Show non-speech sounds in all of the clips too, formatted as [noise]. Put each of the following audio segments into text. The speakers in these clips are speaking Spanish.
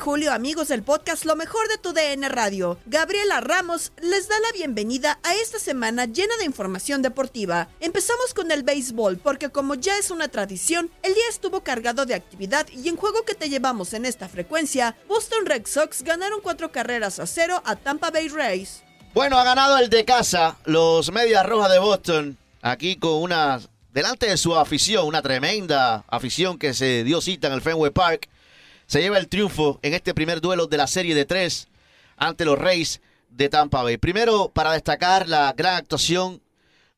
Julio, amigos del podcast Lo mejor de tu DN Radio. Gabriela Ramos les da la bienvenida a esta semana llena de información deportiva. Empezamos con el béisbol porque como ya es una tradición, el día estuvo cargado de actividad y en juego que te llevamos en esta frecuencia, Boston Red Sox ganaron cuatro carreras a cero a Tampa Bay Rays. Bueno, ha ganado el de casa, los Medias Rojas de Boston, aquí con una, delante de su afición, una tremenda afición que se dio cita en el Fenway Park. Se lleva el triunfo en este primer duelo de la serie de tres ante los Rays de Tampa Bay. Primero, para destacar la gran actuación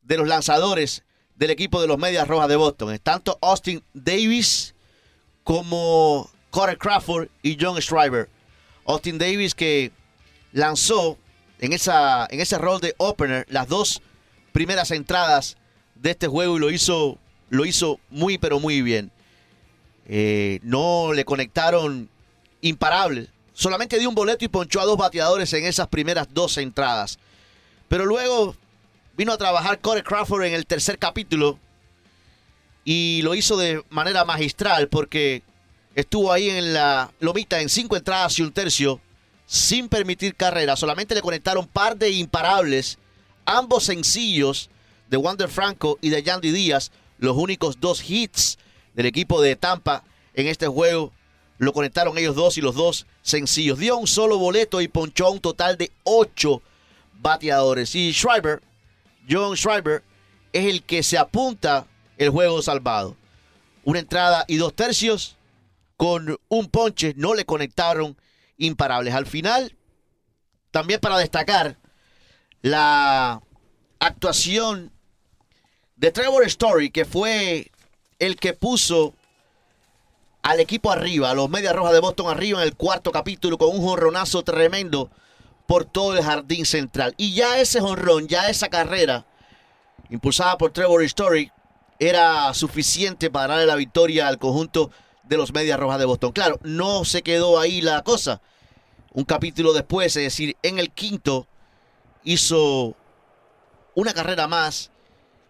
de los lanzadores del equipo de los Medias Rojas de Boston. Tanto Austin Davis como Corey Crawford y John Schreiber. Austin Davis que lanzó en, esa, en ese rol de opener las dos primeras entradas de este juego y lo hizo, lo hizo muy pero muy bien. Eh, no le conectaron imparables. Solamente dio un boleto y ponchó a dos bateadores en esas primeras dos entradas. Pero luego vino a trabajar Corey Crawford en el tercer capítulo y lo hizo de manera magistral porque estuvo ahí en la lomita en cinco entradas y un tercio sin permitir carrera. Solamente le conectaron par de imparables, ambos sencillos de Wander Franco y de Yandy Díaz, los únicos dos hits del equipo de Tampa en este juego. Lo conectaron ellos dos y los dos sencillos. Dio un solo boleto y ponchó un total de ocho bateadores. Y Schreiber, John Schreiber, es el que se apunta el juego salvado. Una entrada y dos tercios con un ponche. No le conectaron imparables. Al final, también para destacar la actuación de Trevor Story, que fue el que puso al equipo arriba, a los Medias Rojas de Boston arriba en el cuarto capítulo con un jonronazo tremendo por todo el jardín central. Y ya ese jonrón, ya esa carrera impulsada por Trevor Story era suficiente para darle la victoria al conjunto de los Medias Rojas de Boston. Claro, no se quedó ahí la cosa. Un capítulo después, es decir, en el quinto, hizo una carrera más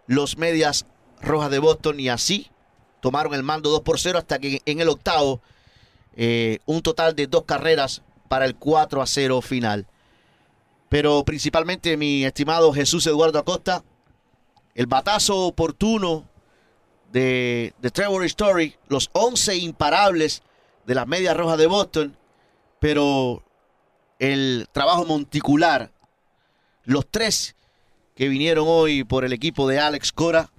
los Medias Rojas de Boston y así tomaron el mando 2 por 0 hasta que en el octavo eh, un total de dos carreras para el 4 a 0 final. Pero principalmente mi estimado Jesús Eduardo Acosta, el batazo oportuno de, de Trevor Story, los 11 imparables de las medias rojas de Boston, pero el trabajo monticular, los tres que vinieron hoy por el equipo de Alex Cora,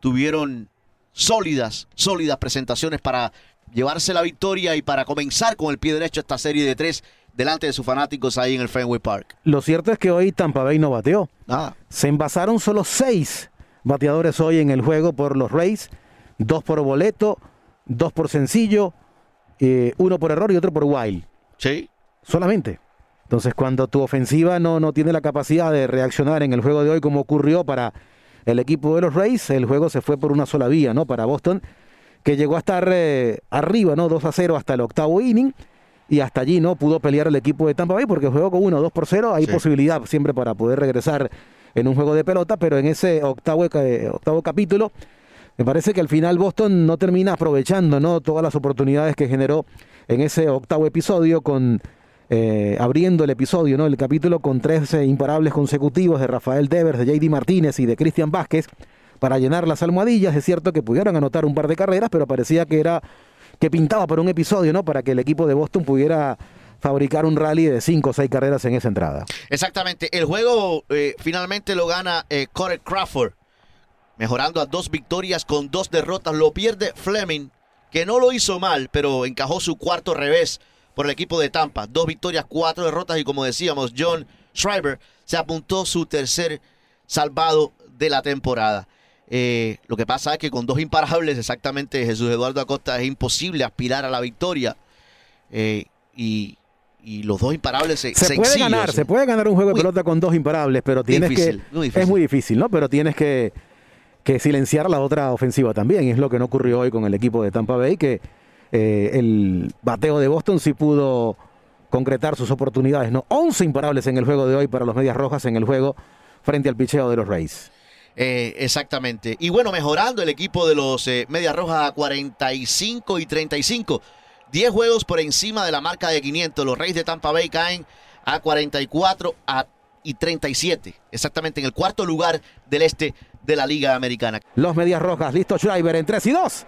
tuvieron sólidas, sólidas presentaciones para llevarse la victoria y para comenzar con el pie derecho esta serie de tres delante de sus fanáticos ahí en el Fenway Park. Lo cierto es que hoy Tampa Bay no bateó. Nada. Se envasaron solo seis bateadores hoy en el juego por los Rays, dos por boleto, dos por sencillo, eh, uno por error y otro por wild. Sí. Solamente. Entonces, cuando tu ofensiva no, no tiene la capacidad de reaccionar en el juego de hoy como ocurrió para el equipo de los Rays, el juego se fue por una sola vía, ¿no? Para Boston, que llegó a estar eh, arriba, ¿no? 2 a 0 hasta el octavo inning. Y hasta allí no pudo pelear el equipo de Tampa Bay porque jugó con 1 2 por 0. Hay Sí. posibilidad siempre para poder regresar en un juego de pelota, pero en ese octavo, eh, octavo capítulo, me parece que al final Boston no termina aprovechando ¿no? todas las oportunidades que generó en ese octavo episodio con eh, abriendo el episodio, ¿no? El capítulo con tres eh, imparables consecutivos de Rafael Devers, de JD Martínez y de Cristian Vázquez para llenar las almohadillas. Es cierto que pudieron anotar un par de carreras, pero parecía que era que pintaba por un episodio, ¿no? Para que el equipo de Boston pudiera fabricar un rally de cinco o seis carreras en esa entrada. Exactamente. El juego eh, finalmente lo gana eh, Corey Crawford, mejorando a dos victorias con dos derrotas. Lo pierde Fleming, que no lo hizo mal, pero encajó su cuarto revés por el equipo de Tampa. Dos victorias, cuatro derrotas y como decíamos, John Schreiber se apuntó su tercer salvado de la temporada. Eh, lo que pasa es que con dos imparables, exactamente Jesús Eduardo Acosta, es imposible aspirar a la victoria. Eh, y, y los dos imparables se, Se puede ganar, se puede ganar un juego de Muy pelota con dos imparables, pero tienes difícil, que muy es muy difícil, ¿no? Pero tienes que, que silenciar la otra ofensiva también, y es lo que no ocurrió hoy con el equipo de Tampa Bay que eh, el bateo de Boston sí pudo concretar sus oportunidades. ¿no? 11 imparables en el juego de hoy para los Medias Rojas en el juego frente al picheo de los Rays. Eh, exactamente. Y bueno, mejorando el equipo de los eh, Medias Rojas a 45 y 35. 10 juegos por encima de la marca de 500. Los Reyes de Tampa Bay caen a 44 a, y 37. Exactamente en el cuarto lugar del este de la Liga Americana. Los Medias Rojas, listo Schreiber en 3 y 2.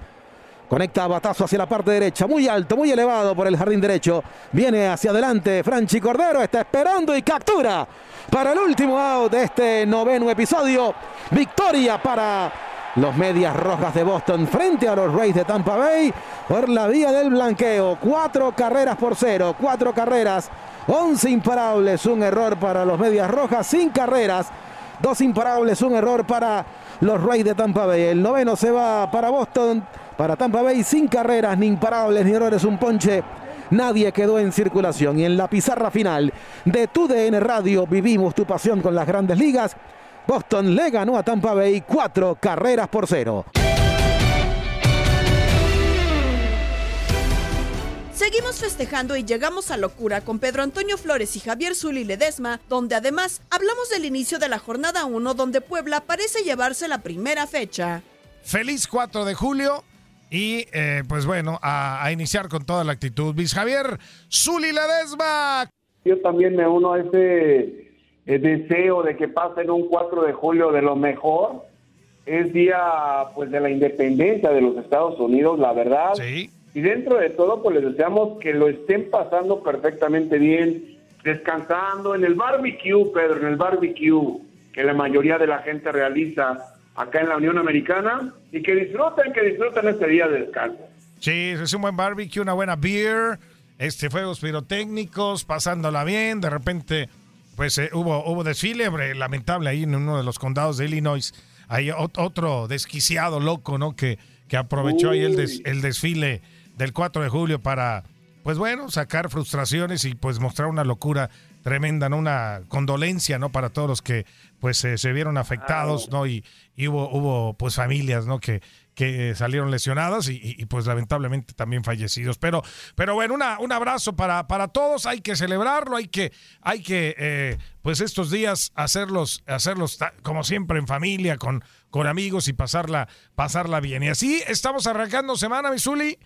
Conecta batazo hacia la parte derecha, muy alto, muy elevado por el jardín derecho. Viene hacia adelante Franchi Cordero, está esperando y captura para el último out de este noveno episodio. Victoria para los Medias Rojas de Boston frente a los Rays de Tampa Bay por la vía del blanqueo. Cuatro carreras por cero, cuatro carreras, once imparables, un error para los Medias Rojas, sin carreras, dos imparables, un error para los Rays de Tampa Bay. El noveno se va para Boston, para Tampa Bay, sin carreras, ni imparables, ni errores, un ponche. Nadie quedó en circulación. Y en la pizarra final de tu DN Radio, vivimos tu pasión con las grandes ligas. Boston le ganó a Tampa Bay cuatro carreras por cero. Seguimos festejando y llegamos a locura con Pedro Antonio Flores y Javier Zuli Ledesma, donde además hablamos del inicio de la jornada 1 donde Puebla parece llevarse la primera fecha. Feliz 4 de julio y eh, pues bueno, a, a, iniciar con toda la actitud. Luis Javier Zuli Ledesma. Yo también me uno a ese eh, deseo de que pasen un 4 de julio de lo mejor. Es día pues de la independencia de los Estados Unidos, la verdad. Sí. Y dentro de todo, pues les deseamos que lo estén pasando perfectamente bien, descansando en el barbecue, Pedro, en el barbecue que la mayoría de la gente realiza acá en la Unión Americana y que disfruten, que disfruten este día de descanso. Sí, es un buen barbecue, una buena beer, este fuegos pirotécnicos, pasándola bien, de repente pues eh, hubo, hubo desfile, lamentable ahí en uno de los condados de Illinois, hay otro desquiciado loco, ¿no? Que, que aprovechó Uy. ahí el, des, el desfile del 4 de julio para, pues bueno, sacar frustraciones y pues mostrar una locura tremenda, ¿no? Una condolencia, ¿no? Para todos los que pues eh, se vieron afectados, ¿no? Y, y, hubo, hubo pues familias, ¿no? Que, que salieron lesionadas y, y, pues lamentablemente también fallecidos. Pero, pero bueno, una, un abrazo para, para todos, hay que celebrarlo, hay que, hay que eh, pues estos días hacerlos, hacerlos como siempre en familia, con, con amigos y pasarla, pasarla bien. Y así estamos arrancando semana, Misuli,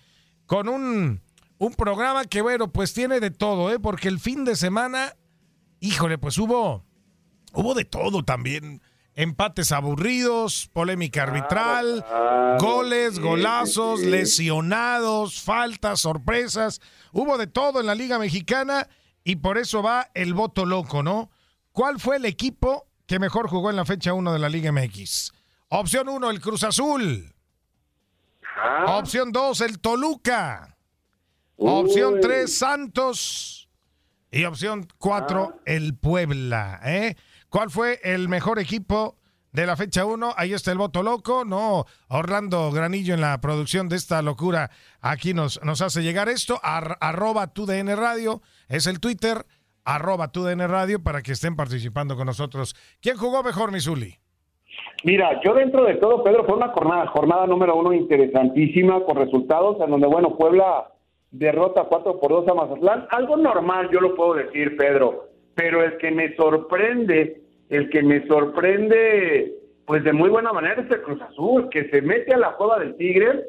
con un, un programa que, bueno, pues tiene de todo, ¿eh? Porque el fin de semana, híjole, pues hubo, hubo de todo también. Empates aburridos, polémica arbitral, claro, goles, sí, golazos, sí. lesionados, faltas, sorpresas. Hubo de todo en la Liga Mexicana y por eso va el voto loco, ¿no? ¿Cuál fue el equipo que mejor jugó en la fecha 1 de la Liga MX? Opción 1, el Cruz Azul. Ah, Opción 2, el Toluca. uy. Opción 3, Santos. Y opción 4, Ah. el Puebla. ¿eh? ¿Cuál fue el mejor equipo de la fecha 1? Ahí está el voto loco. No, Orlando Granillo en la producción de esta locura. Aquí nos, nos hace llegar esto. Ar- arroba tu DN Radio. Es el Twitter. Arroba tu DN Radio para que estén participando con nosotros. ¿Quién jugó mejor, Misuli? Mira, yo dentro de todo, Pedro, fue una jornada, jornada número uno interesantísima con resultados en donde, bueno, Puebla derrota 4 por 2 a Mazatlán. Algo normal, yo lo puedo decir, Pedro, pero el que me sorprende, el que me sorprende, pues de muy buena manera es el Cruz Azul, que se mete a la joda del Tigre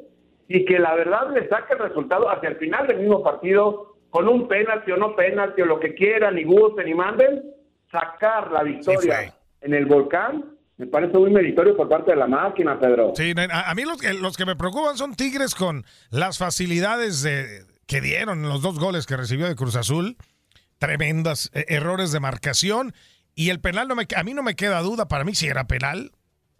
y que la verdad le saca el resultado hacia el final del mismo partido, con un penalti o no penalti o lo que quieran, y gusten y manden, sacar la victoria en el volcán. Me parece muy meritorio por parte de la máquina, Pedro. Sí, a, a mí los que, los que me preocupan son Tigres con las facilidades de, que dieron los dos goles que recibió de Cruz Azul. Tremendas eh, errores de marcación. Y el penal, no me, a mí no me queda duda. Para mí sí era penal.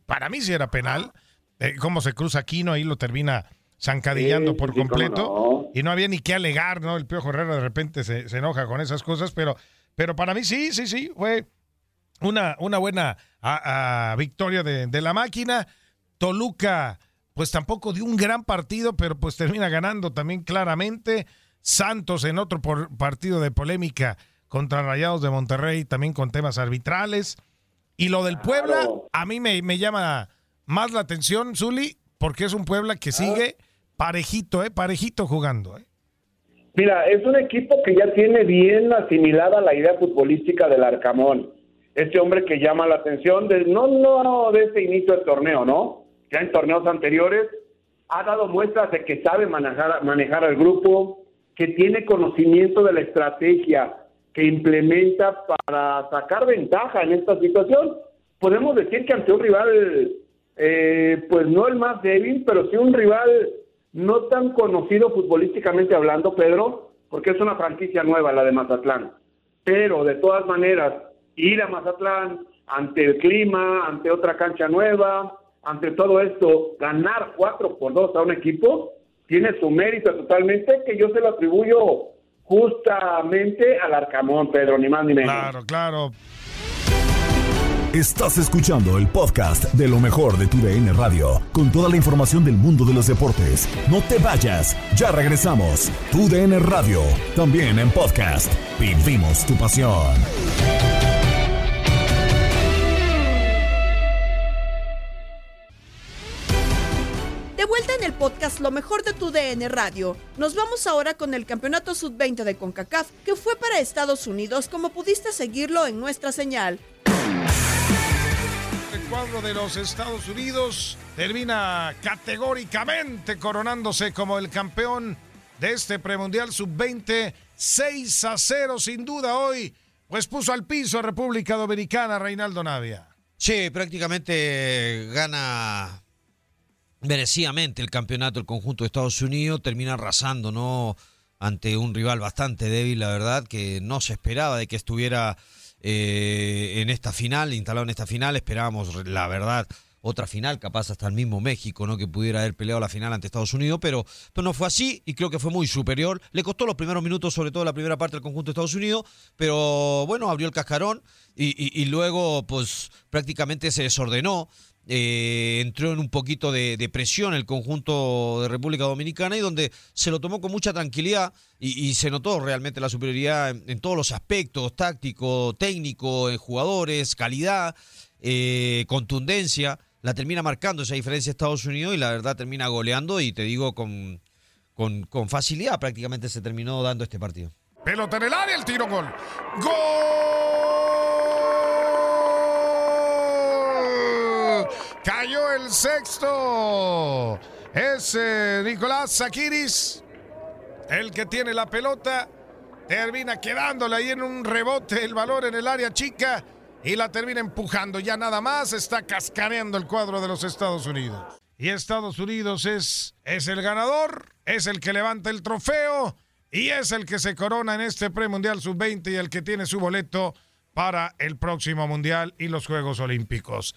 Para mí sí era penal. Eh, cómo se cruza Aquino, ahí lo termina zancadillando Sí, por sí, completo. no. Y no había ni qué alegar, ¿no? El Piojo Herrera de repente se, se enoja con esas cosas. Pero, pero para mí sí, sí, sí. Fue una, una buena a- a victoria de, de la máquina. Toluca, pues tampoco dio un gran partido, pero pues termina ganando también claramente. Santos en otro por- partido de polémica contra Rayados de Monterrey, también con temas arbitrales. Y lo del Puebla, a mí me, me llama más la atención, Zuli, porque es un Puebla que sigue parejito, ¿eh? Parejito jugando, ¿eh? Mira, es un equipo que ya tiene bien asimilada la idea futbolística del Arcamón. Este hombre que llama la atención, de, no, no de este inicio del torneo, ¿no? Ya en torneos anteriores ha dado muestras de que sabe manejar, manejar al grupo, que tiene conocimiento de la estrategia que implementa para sacar ventaja en esta situación. Podemos decir que ante un rival, eh, pues no el más débil, pero sí un rival no tan conocido futbolísticamente hablando, Pedro, porque es una franquicia nueva la de Mazatlán. Pero de todas maneras, ir a Mazatlán ante el clima, ante otra cancha nueva, ante todo esto, ganar 4 por 2 a un equipo, tiene su mérito totalmente, que yo se lo atribuyo justamente al Arcamón, Pedro, ni más ni menos. Claro, claro. Estás escuchando el podcast de lo mejor de tu DN Radio, con toda la información del mundo de los deportes. No te vayas, ya regresamos. Tu DN Radio, también en podcast. Vivimos tu pasión. Podcast Lo mejor de tu DN Radio. Nos vamos ahora con el Campeonato Sub-20 de CONCACAF, que fue para Estados Unidos, como pudiste seguirlo en nuestra señal. El cuadro de los Estados Unidos termina categóricamente coronándose como el campeón de este premundial sub-20. 6 a 0 sin duda hoy, pues puso al piso a República Dominicana Reinaldo Navia. Sí, prácticamente gana merecidamente el campeonato el conjunto de Estados Unidos, termina arrasando, ¿no? Ante un rival bastante débil, la verdad, que no se esperaba de que estuviera eh, en esta final, instalado en esta final, esperábamos, la verdad, otra final, capaz hasta el mismo México, ¿no? Que pudiera haber peleado la final ante Estados Unidos, pero, pero no fue así y creo que fue muy superior. Le costó los primeros minutos, sobre todo la primera parte del conjunto de Estados Unidos, pero bueno, abrió el cascarón y, y, y luego, pues prácticamente se desordenó. Eh, entró en un poquito de, de, presión el conjunto de República Dominicana y donde se lo tomó con mucha tranquilidad y, se notó realmente la superioridad en, todos los aspectos, táctico, técnico, en jugadores, calidad, eh, contundencia. La termina marcando esa diferencia Estados Unidos y la verdad termina goleando y te digo con, con, con facilidad prácticamente se terminó dando este partido. Pelota en el área, el tiro gol. ¡Gol! Cayó el sexto. Es Nicolás Zakiris, el que tiene la pelota. Termina quedándole ahí en un rebote el valor en el área chica y la termina empujando. Ya nada más está cascareando el cuadro de los Estados Unidos. Y Estados Unidos es, es el ganador, es el que levanta el trofeo y es el que se corona en este premundial sub-20 y el que tiene su boleto para el próximo mundial y los Juegos Olímpicos.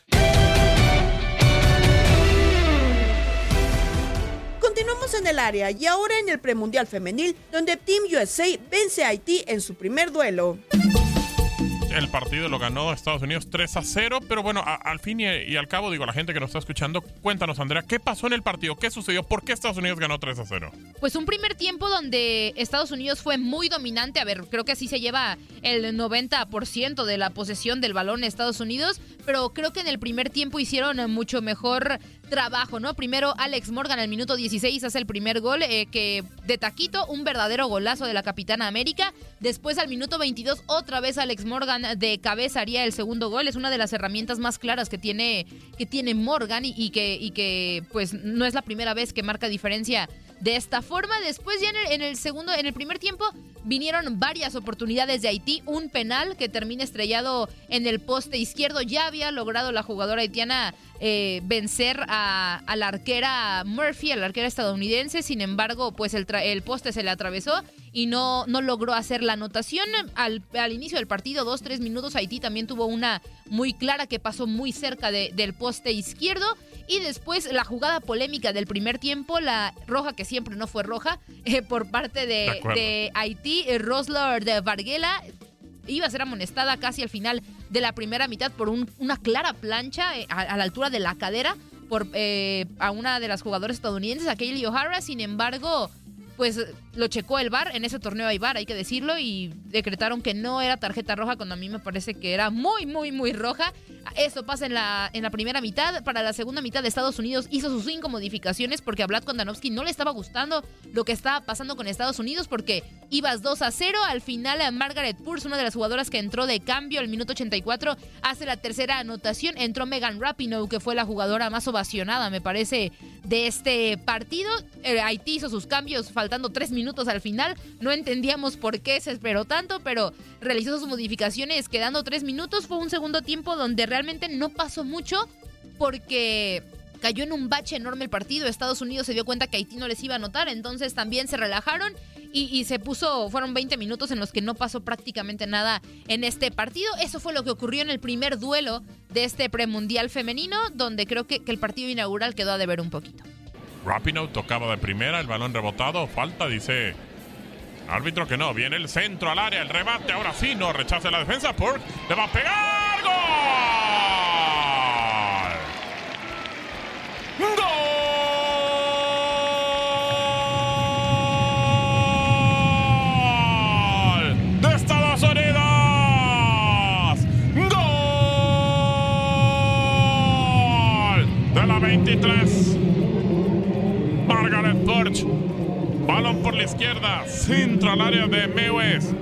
Continuamos en el área y ahora en el premundial femenil, donde Team USA vence a Haití en su primer duelo el partido lo ganó Estados Unidos 3 a 0, pero bueno, a, al fin y, y, al cabo, digo, la gente que nos está escuchando, cuéntanos, Andrea, ¿qué pasó en el partido? ¿Qué sucedió? ¿Por qué Estados Unidos ganó 3 a 0? Pues un primer tiempo donde Estados Unidos fue muy dominante, a ver, creo que así se lleva el 90% de la posesión del balón Estados Unidos, pero creo que en el primer tiempo hicieron mucho mejor trabajo, ¿no? Primero Alex Morgan al minuto 16 hace el primer gol, eh, que de taquito, un verdadero golazo de la Capitana América. Después al minuto 22 otra vez Alex Morgan de cabeza haría el segundo gol. Es una de las herramientas más claras que tiene, que tiene Morgan y, y que, y que pues no es la primera vez que marca diferencia de esta forma. Después ya en el, en el, segundo, en el primer tiempo vinieron varias oportunidades de Haití, un penal que termina estrellado en el poste izquierdo. Ya había logrado la jugadora haitiana eh, vencer a, la arquera Murphy, a la arquera estadounidense. Sin embargo, pues el, el poste se le atravesó y no, no logró hacer la anotación. Al, al, inicio del partido, dos, tres minutos, Haití también tuvo una muy clara que pasó muy cerca de, del poste izquierdo. Y después la jugada polémica del primer tiempo, la roja que siempre no fue roja, eh, por parte de, de, de Haití, eh, Rosler de Varguela iba a ser amonestada casi al final de la primera mitad por un, una clara plancha eh, a, a, la altura de la cadera por eh, a una de las jugadoras estadounidenses, a Kaylee O'Hara. Sin embargo, pues lo checó el VAR, en ese torneo hay VAR, hay que decirlo, y decretaron que no era tarjeta roja cuando a mí me parece que era muy, muy, muy roja. Eso pasa en la, en la primera mitad. Para la segunda mitad Estados Unidos hizo sus cinco modificaciones porque a Vlad Kondanovsky no le estaba gustando lo que estaba pasando con Estados Unidos porque ibas 2 a 0. Al final Margaret Purse, una de las jugadoras que entró de cambio al minuto 84, hace la tercera anotación. Entró Megan Rapinoe, que fue la jugadora más ovacionada, me parece, de este partido. Eh, Haití hizo sus cambios faltando tres minutos al final. No entendíamos por qué se esperó tanto, pero realizó sus modificaciones quedando tres minutos. Fue un segundo tiempo donde realmente no pasó mucho porque cayó en un bache enorme el partido. Estados Unidos se dio cuenta que Haití no les iba a anotar, entonces también se relajaron y, y, se puso, fueron 20 minutos en los que no pasó prácticamente nada en este partido. Eso fue lo que ocurrió en el primer duelo de este premundial femenino, donde creo que, que el partido inaugural quedó a deber un poquito. Rapinoe tocaba de primera, el balón rebotado, falta, dice árbitro que no, viene el centro al área, el remate, ahora sí, no rechaza la defensa, por le va a pegar, ¡Gol! ¡Gol! ¡De Estados Unidos! ¡Gol! De la 23. Burch. Balón por la izquierda. Centro al área de Mewes.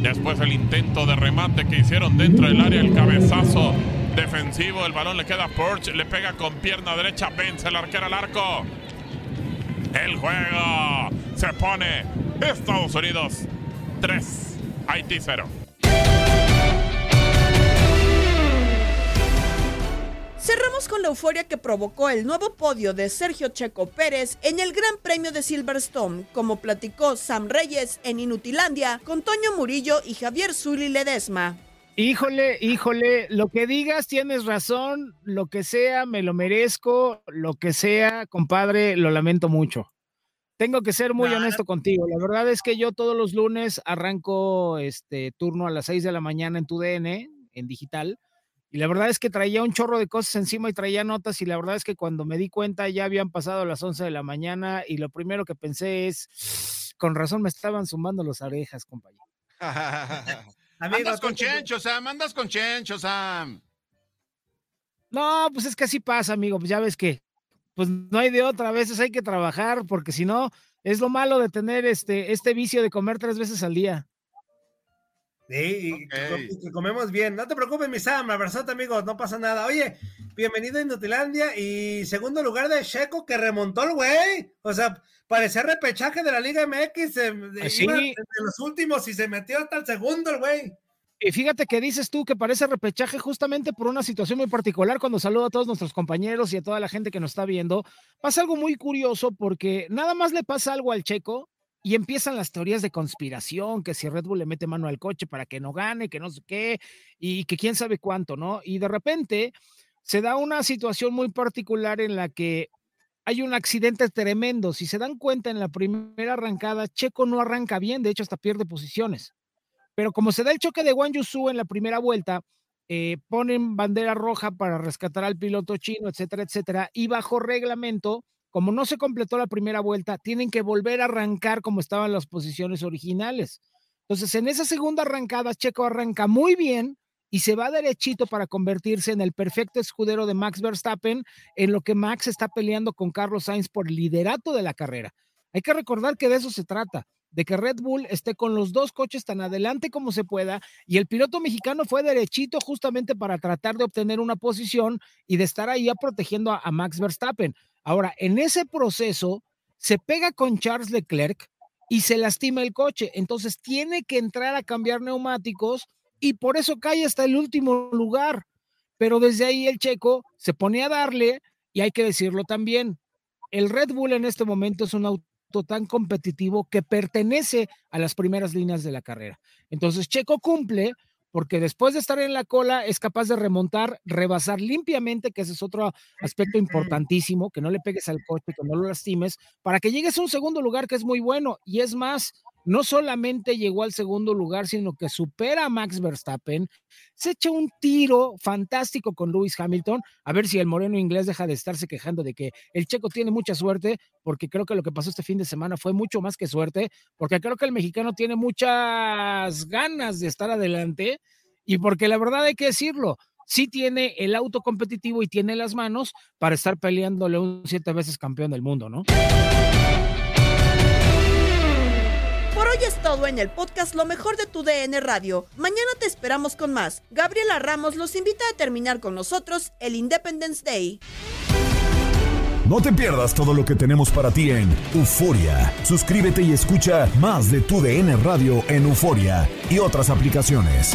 Después el intento de remate que hicieron dentro del área, el cabezazo defensivo. El balón le queda a Porch, le pega con pierna derecha, vence el arquero al arco. El juego se pone Estados Unidos 3, Haití 0. La euforia que provocó el nuevo podio de Sergio Checo Pérez en el Gran Premio de Silverstone, como platicó Sam Reyes en Inutilandia con Toño Murillo y Javier Zuli Ledesma. Híjole, híjole, lo que digas tienes razón, lo que sea, me lo merezco, lo que sea, compadre, lo lamento mucho. Tengo que ser muy honesto contigo. La verdad es que yo todos los lunes arranco este turno a las 6 de la mañana en tu DN, en digital, y la verdad es que traía un chorro de cosas encima y traía notas y la verdad es que cuando me di cuenta ya habían pasado las 11 de la mañana y lo primero que pensé es, con razón me estaban sumando las orejas, compañero. [laughs] andas con Chencho, Sam, andas con Chencho, Sam. No, pues es que así pasa, amigo, pues ya ves que, pues no hay de otra, a veces hay que trabajar, porque si no, es lo malo de tener este, este vicio de comer tres veces al día. Sí, y que, que comemos bien. No te preocupes, mi Sam, abrazote, amigos, no pasa nada. Oye, bienvenido a Inutilandia y segundo lugar de Checo que remontó el güey. O sea, parecía repechaje de la Liga MX, de, de, Sí. iba de los últimos y se metió hasta el segundo el güey. Y fíjate que dices tú que parece repechaje justamente por una situación muy particular. Cuando saludo a todos nuestros compañeros y a toda la gente que nos está viendo, pasa algo muy curioso porque nada más le pasa algo al checo y empiezan las teorías de conspiración, que si Red Bull le mete mano al coche para que no gane, que no sé qué, y que quién sabe cuánto, ¿no? Y de repente se da una situación muy particular en la que hay un accidente tremendo. Si se dan cuenta en la primera arrancada, Checo no arranca bien, de hecho hasta pierde posiciones. Pero como se da el choque de Wang Yusu en la primera vuelta, eh, ponen bandera roja para rescatar al piloto chino, etcétera, etcétera, y bajo reglamento, como no se completó la primera vuelta, tienen que volver a arrancar como estaban las posiciones originales. Entonces, en esa segunda arrancada, Checo arranca muy bien y se va derechito para convertirse en el perfecto escudero de Max Verstappen, en lo que Max está peleando con Carlos Sainz por liderato de la carrera. Hay que recordar que de eso se trata, de que Red Bull esté con los dos coches tan adelante como se pueda y el piloto mexicano fue derechito justamente para tratar de obtener una posición y de estar ahí protegiendo a Max Verstappen. Ahora, en ese proceso se pega con Charles Leclerc y se lastima el coche, entonces tiene que entrar a cambiar neumáticos y por eso cae hasta el último lugar. Pero desde ahí el checo se pone a darle y hay que decirlo también, el Red Bull en este momento es un auto tan competitivo que pertenece a las primeras líneas de la carrera. Entonces Checo cumple porque después de estar en la cola es capaz de remontar, rebasar limpiamente, que ese es otro aspecto importantísimo, que no le pegues al coche, que no lo lastimes, para que llegues a un segundo lugar que es muy bueno. Y es más, no solamente llegó al segundo lugar, sino que supera a Max Verstappen, se echa un tiro fantástico con Lewis Hamilton, a ver si el moreno inglés deja de estarse quejando de que el checo tiene mucha suerte, porque creo que lo que pasó este fin de semana fue mucho más que suerte, porque creo que el mexicano tiene muchas ganas de estar adelante y porque la verdad hay que decirlo, sí tiene el auto competitivo y tiene las manos para estar peleándole un siete veces campeón del mundo, ¿no? Es todo en el podcast Lo mejor de tu DN Radio. Mañana te esperamos con más. Gabriela Ramos los invita a terminar con nosotros el Independence Day. No te pierdas todo lo que tenemos para ti en Euforia. Suscríbete y escucha más de tu DN Radio en Euforia y otras aplicaciones.